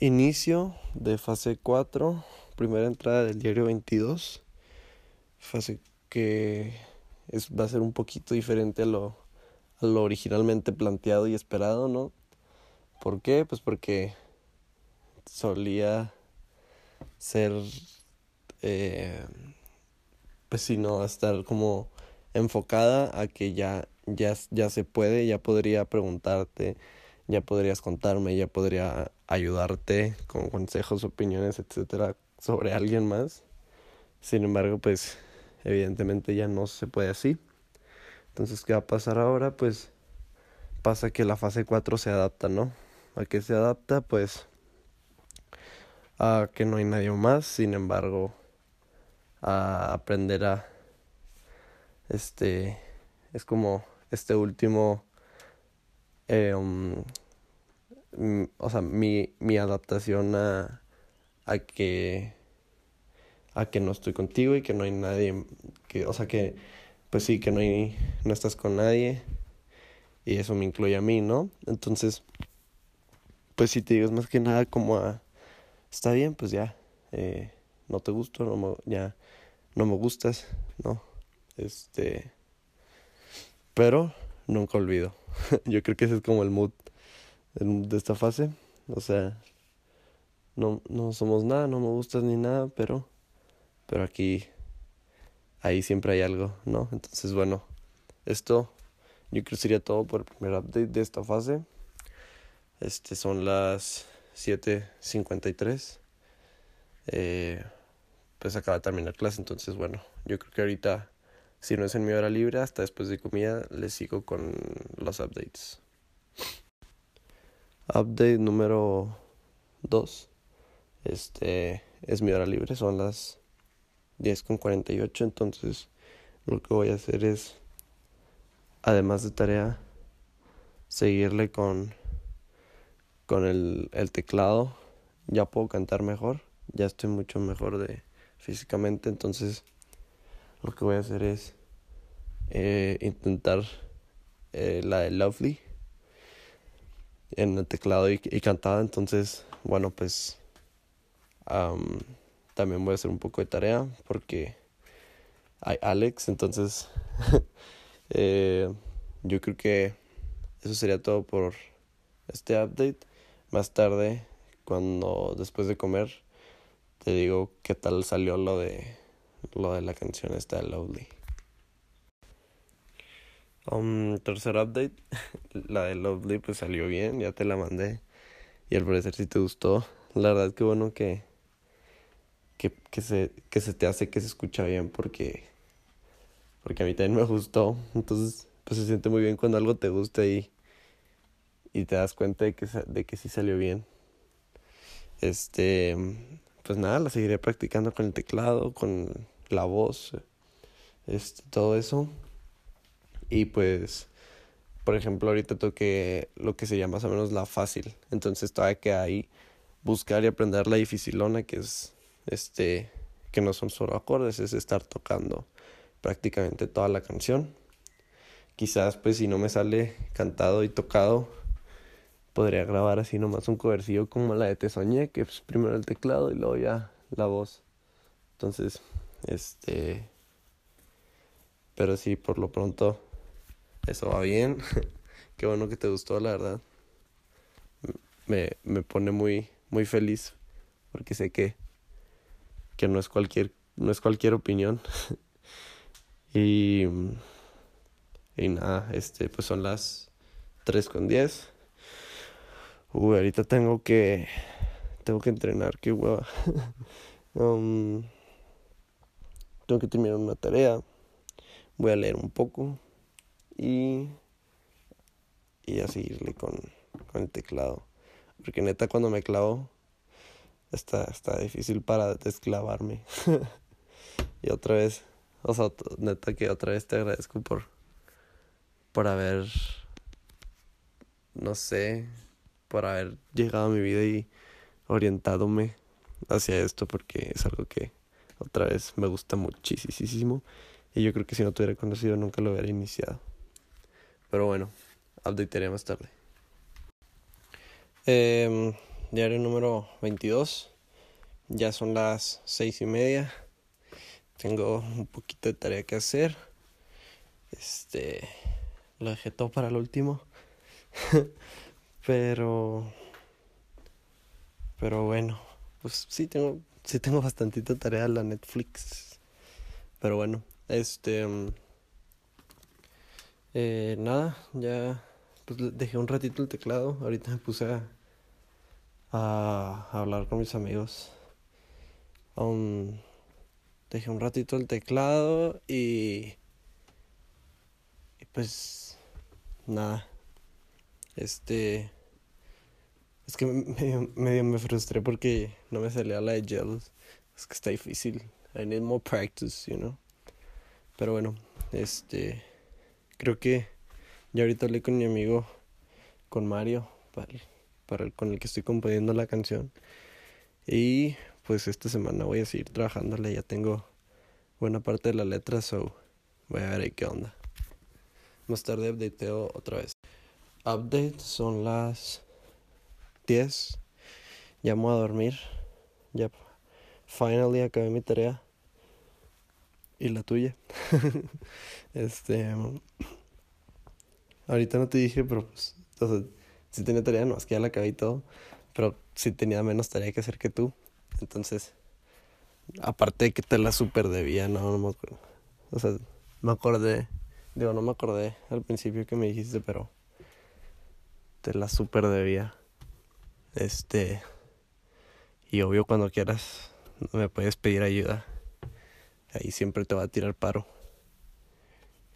Inicio de fase 4, primera entrada del diario 22. Fase que es, va a ser un poquito diferente a lo, a lo originalmente planteado y esperado, ¿no? ¿Por qué? Pues porque solía ser, eh, pues si no, estar como enfocada a que ya, ya, ya se puede, ya podría preguntarte ya podrías contarme, ya podría ayudarte con consejos, opiniones, etcétera, sobre alguien más. Sin embargo, pues evidentemente ya no se puede así. Entonces, ¿qué va a pasar ahora? Pues pasa que la fase 4 se adapta, ¿no? ¿A qué se adapta? Pues a que no hay nadie más, sin embargo, a aprender a este es como este último eh, um, o sea, mi, mi adaptación a, a que a que no estoy contigo y que no hay nadie que o sea que pues sí que no hay no estás con nadie. Y eso me incluye a mí no entonces pues si te digo más que nada como a está bien pues ya eh, no te gusto no me, ya no me gustas no este pero nunca olvido. Yo creo que ese es como el mood de esta fase. O sea, no, no somos nada, no me gustas ni nada, pero, pero aquí, ahí siempre hay algo, ¿no? Entonces, bueno, esto yo creo que sería todo por el primer update de esta fase. Este son las 7.53. Eh, pues acaba de terminar clase, entonces bueno, yo creo que ahorita, si no es en mi hora libre, hasta después de comida, les sigo con los updates. Update número 2. Este es mi hora libre, son las 10 con 48. Entonces, lo que voy a hacer es, además de tarea, seguirle con, con el, el teclado. Ya puedo cantar mejor, ya estoy mucho mejor de físicamente. Entonces, lo que voy a hacer es eh, intentar eh, la de Lovely en el teclado y, y cantaba. Entonces, bueno, pues también voy a hacer un poco de tarea porque hay Alex. Entonces, eh, yo creo que eso sería todo por este update. Más tarde, cuando después de comer, te digo qué tal salió lo de lo de la canción esta de Lovely. Um, tercer update, la de Lovely pues salió bien, ya te la mandé. Y al parecer si te gustó. La verdad que bueno que, que, que, se, que se te hace que se escucha bien porque, porque a mí también me gustó. Entonces pues se siente muy bien cuando algo te gusta y, y te das cuenta de que, de que sí salió bien. Este, pues nada, la seguiré practicando con el teclado, con la voz, este, todo eso. Y pues, por ejemplo, ahorita toqué lo que se llama más o menos la fácil. Entonces todavía que ahí buscar y aprender la dificilona, que es este, que no son solo acordes, es estar tocando prácticamente toda la canción. Quizás pues si no me sale cantado y tocado, podría grabar así nomás un covercillo como la de Te Soñé, que es primero el teclado y luego ya la voz. Entonces, este... Pero sí, por lo pronto eso va bien. Qué bueno que te gustó, la verdad. Me, me pone muy, muy feliz porque sé que, que no es cualquier, no es cualquier opinión. y, y nada, este, pues son las 3 con 10. Uy, ahorita tengo que, tengo que entrenar, qué hueva. um, tengo que terminar una tarea. Voy a leer un poco y, y a seguirle con, con el teclado. Porque neta cuando me clavo está, está difícil para desclavarme. y otra vez, o sea, neta que otra vez te agradezco por, por haber, no sé, por haber llegado a mi vida y orientadome hacia esto porque es algo que otra vez me gusta muchísimo y yo creo que si no te hubiera conocido nunca lo hubiera iniciado. Pero bueno, updatearé más tarde. Eh, diario número 22. Ya son las seis y media. Tengo un poquito de tarea que hacer. Este. Lo dejé todo para el último. pero. Pero bueno. Pues sí tengo. Sí tengo bastantita tarea en la Netflix. Pero bueno. Este. Eh, nada. Ya. Pues dejé un ratito el teclado. Ahorita me puse a a hablar con mis amigos. Um, dejé un ratito el teclado y, y pues nada. Este es que medio, medio me frustré porque no me salía la de Jealous. Es que está difícil. I need more practice, you know. Pero bueno, este creo que ya ahorita hablé con mi amigo con Mario para el, con el que estoy componiendo la canción. Y pues esta semana voy a seguir trabajándole, ya tengo buena parte de la letra, so voy a ver ahí qué onda. Más tarde updateo otra vez. Update son las 10. Llamo a dormir. Ya finally acabé mi tarea. Y la tuya. este ahorita no te dije, pero pues sí tenía tarea, no, es que ya la acabé y todo, pero sí tenía menos tarea que hacer que tú. Entonces, aparte de que te la super debía, no, no me acuerdo. O sea, me acordé, digo, no me acordé al principio que me dijiste, pero te la super debía. Este, y obvio cuando quieras me puedes pedir ayuda. Ahí siempre te va a tirar paro.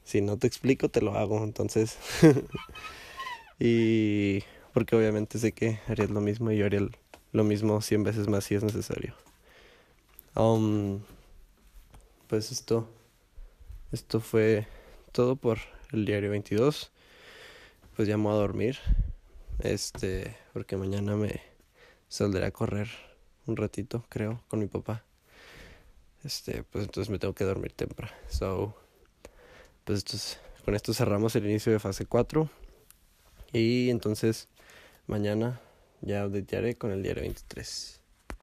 Si no te explico, te lo hago, entonces Y porque obviamente sé que harías lo mismo y yo haría lo mismo cien veces más si es necesario. Um, pues esto, esto fue todo por el diario 22. Pues llamo a dormir. Este, porque mañana me saldré a correr un ratito, creo, con mi papá. Este, pues entonces me tengo que dormir temprano. So, pues con esto cerramos el inicio de fase 4. Y entonces mañana ya updatearé con el diario 23.